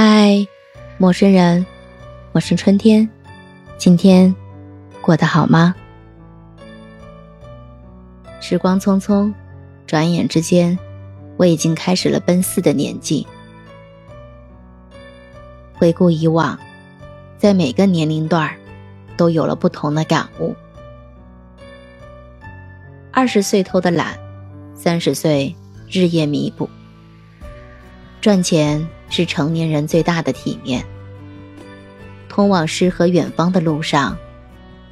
嗨，陌生人，我是春天，今天过得好吗？时光匆匆，转眼之间，我已经开始了奔四的年纪。回顾以往，在每个年龄段，都有了不同的感悟。二十岁偷的懒，三十岁日夜弥补。赚钱是成年人最大的体面。通往诗和远方的路上，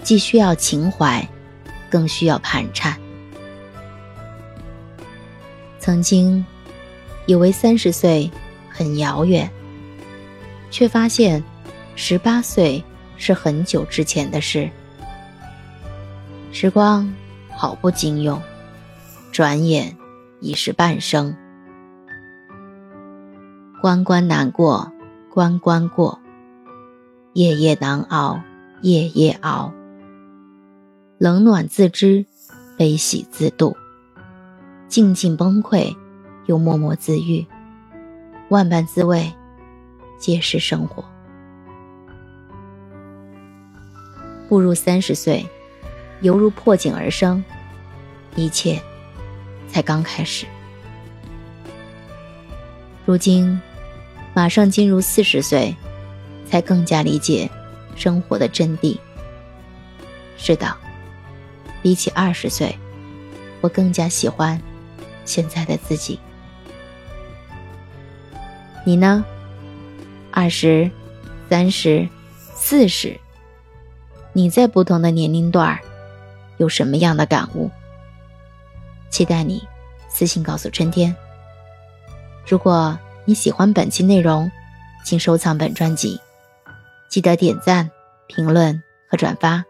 既需要情怀，更需要盘缠。曾经以为三十岁很遥远，却发现十八岁是很久之前的事。时光好不经用，转眼已是半生。关关难过，关关过；夜夜难熬，夜夜熬。冷暖自知，悲喜自度。静静崩溃，又默默自愈。万般滋味，皆是生活。步入三十岁，犹如破茧而生，一切才刚开始。如今，马上进入四十岁，才更加理解生活的真谛。是的，比起二十岁，我更加喜欢现在的自己。你呢？二十、三十、四十，你在不同的年龄段儿有什么样的感悟？期待你私信告诉春天。如果你喜欢本期内容，请收藏本专辑，记得点赞、评论和转发，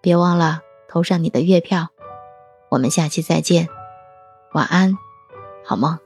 别忘了投上你的月票。我们下期再见，晚安，好梦。